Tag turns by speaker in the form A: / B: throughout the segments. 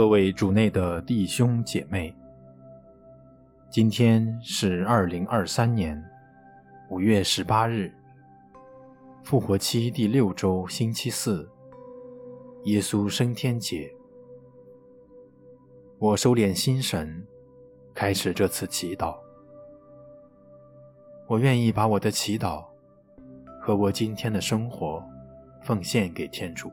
A: 各位主内的弟兄姐妹，今天是二零二三年五月十八日，复活期第六周星期四，耶稣升天节。我收敛心神，开始这次祈祷。我愿意把我的祈祷和我今天的生活奉献给天主。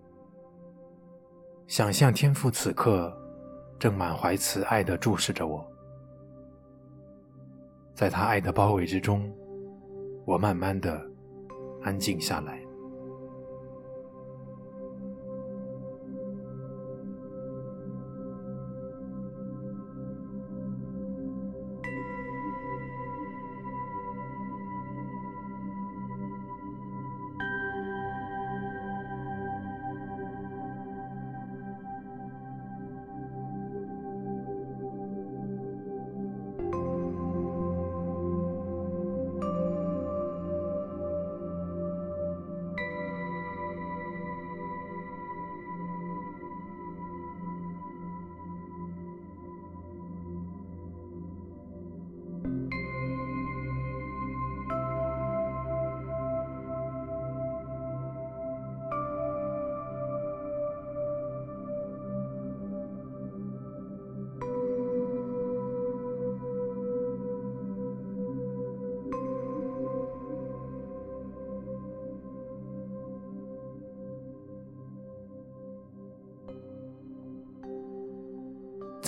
A: 想象天父此刻正满怀慈爱地注视着我，在他爱的包围之中，我慢慢地安静下来。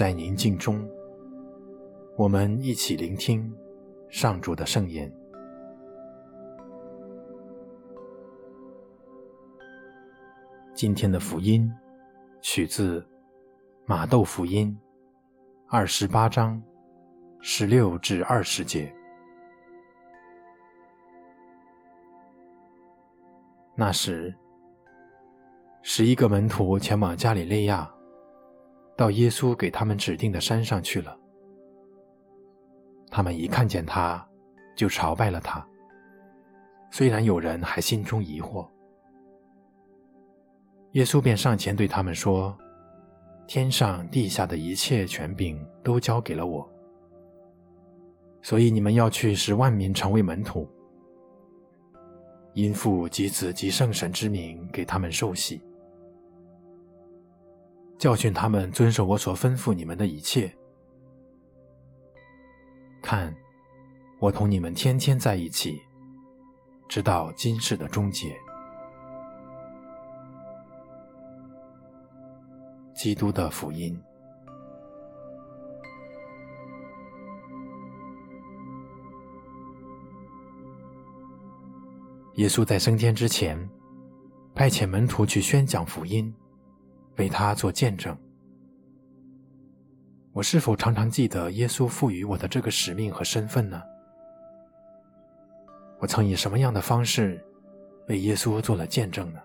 A: 在宁静中，我们一起聆听上主的圣言。今天的福音取自马窦福音二十八章十六至二十节。那时，十一个门徒前往加里肋亚。到耶稣给他们指定的山上去了。他们一看见他，就朝拜了他。虽然有人还心中疑惑，耶稣便上前对他们说：“天上地下的一切权柄都交给了我，所以你们要去，使万民成为门徒，因父及子及圣神之名给他们受洗。”教训他们遵守我所吩咐你们的一切。看，我同你们天天在一起，直到今世的终结。基督的福音。耶稣在升天之前，派遣门徒去宣讲福音。为他做见证。我是否常常记得耶稣赋予我的这个使命和身份呢？我曾以什么样的方式为耶稣做了见证呢？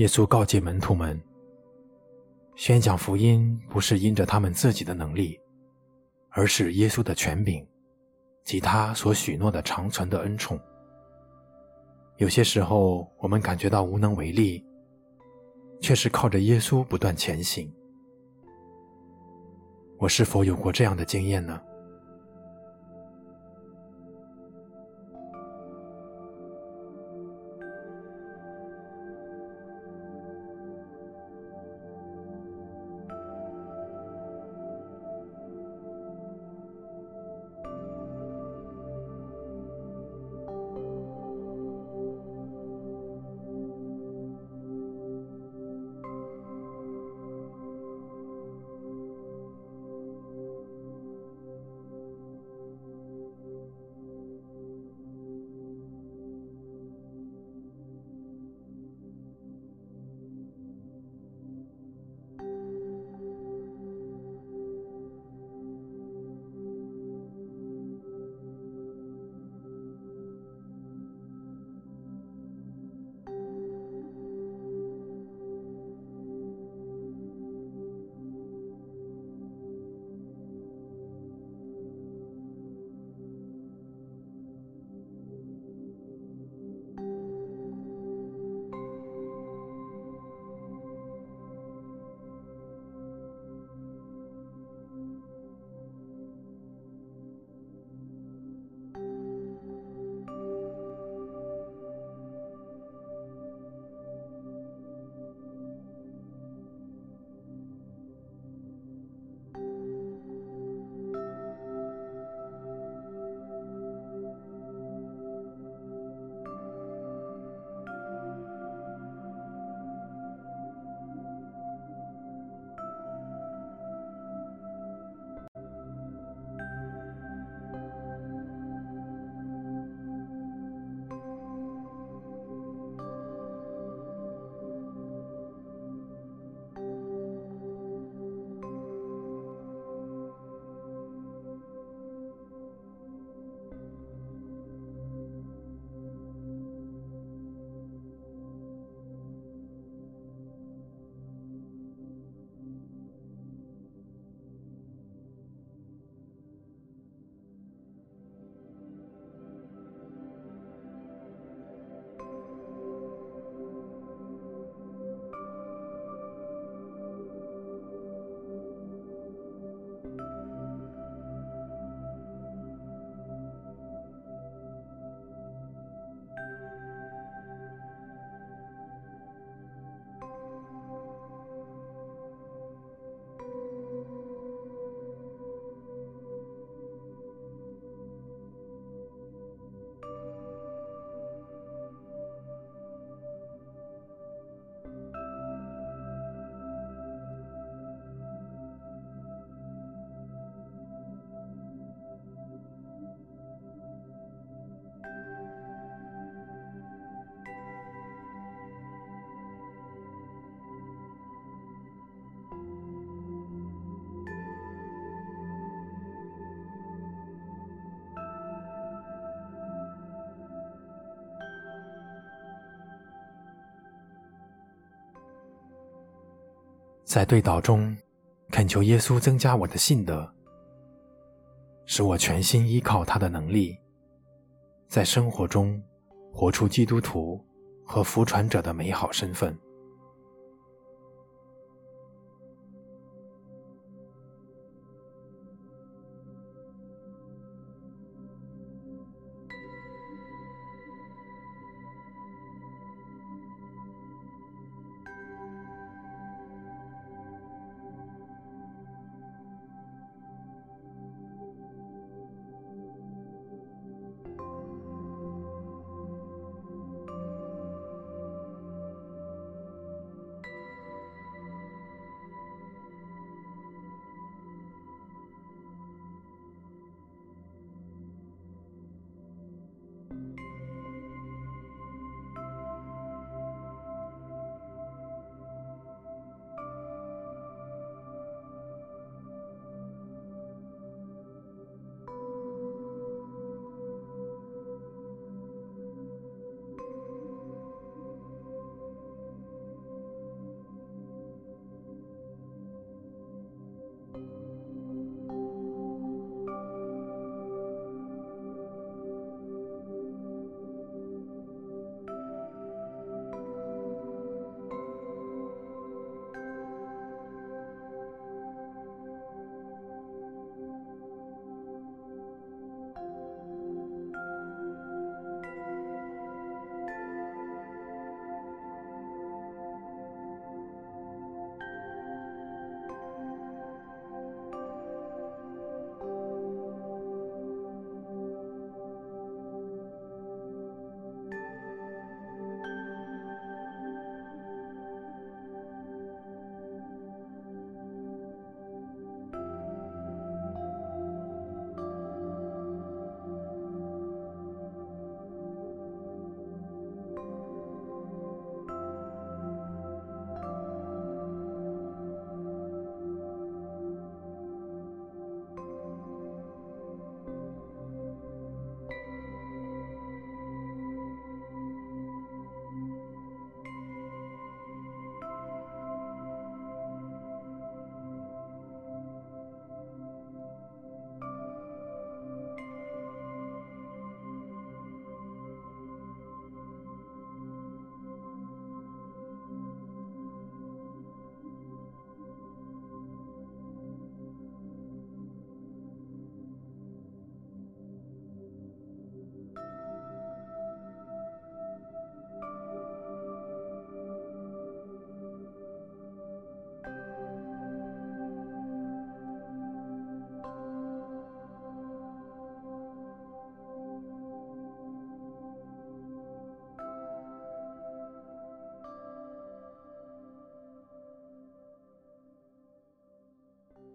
A: 耶稣告诫门徒们，宣讲福音不是因着他们自己的能力，而是耶稣的权柄及他所许诺的长存的恩宠。有些时候，我们感觉到无能为力，却是靠着耶稣不断前行。我是否有过这样的经验呢？在对祷中，恳求耶稣增加我的信德，使我全心依靠他的能力，在生活中活出基督徒和服传者的美好身份。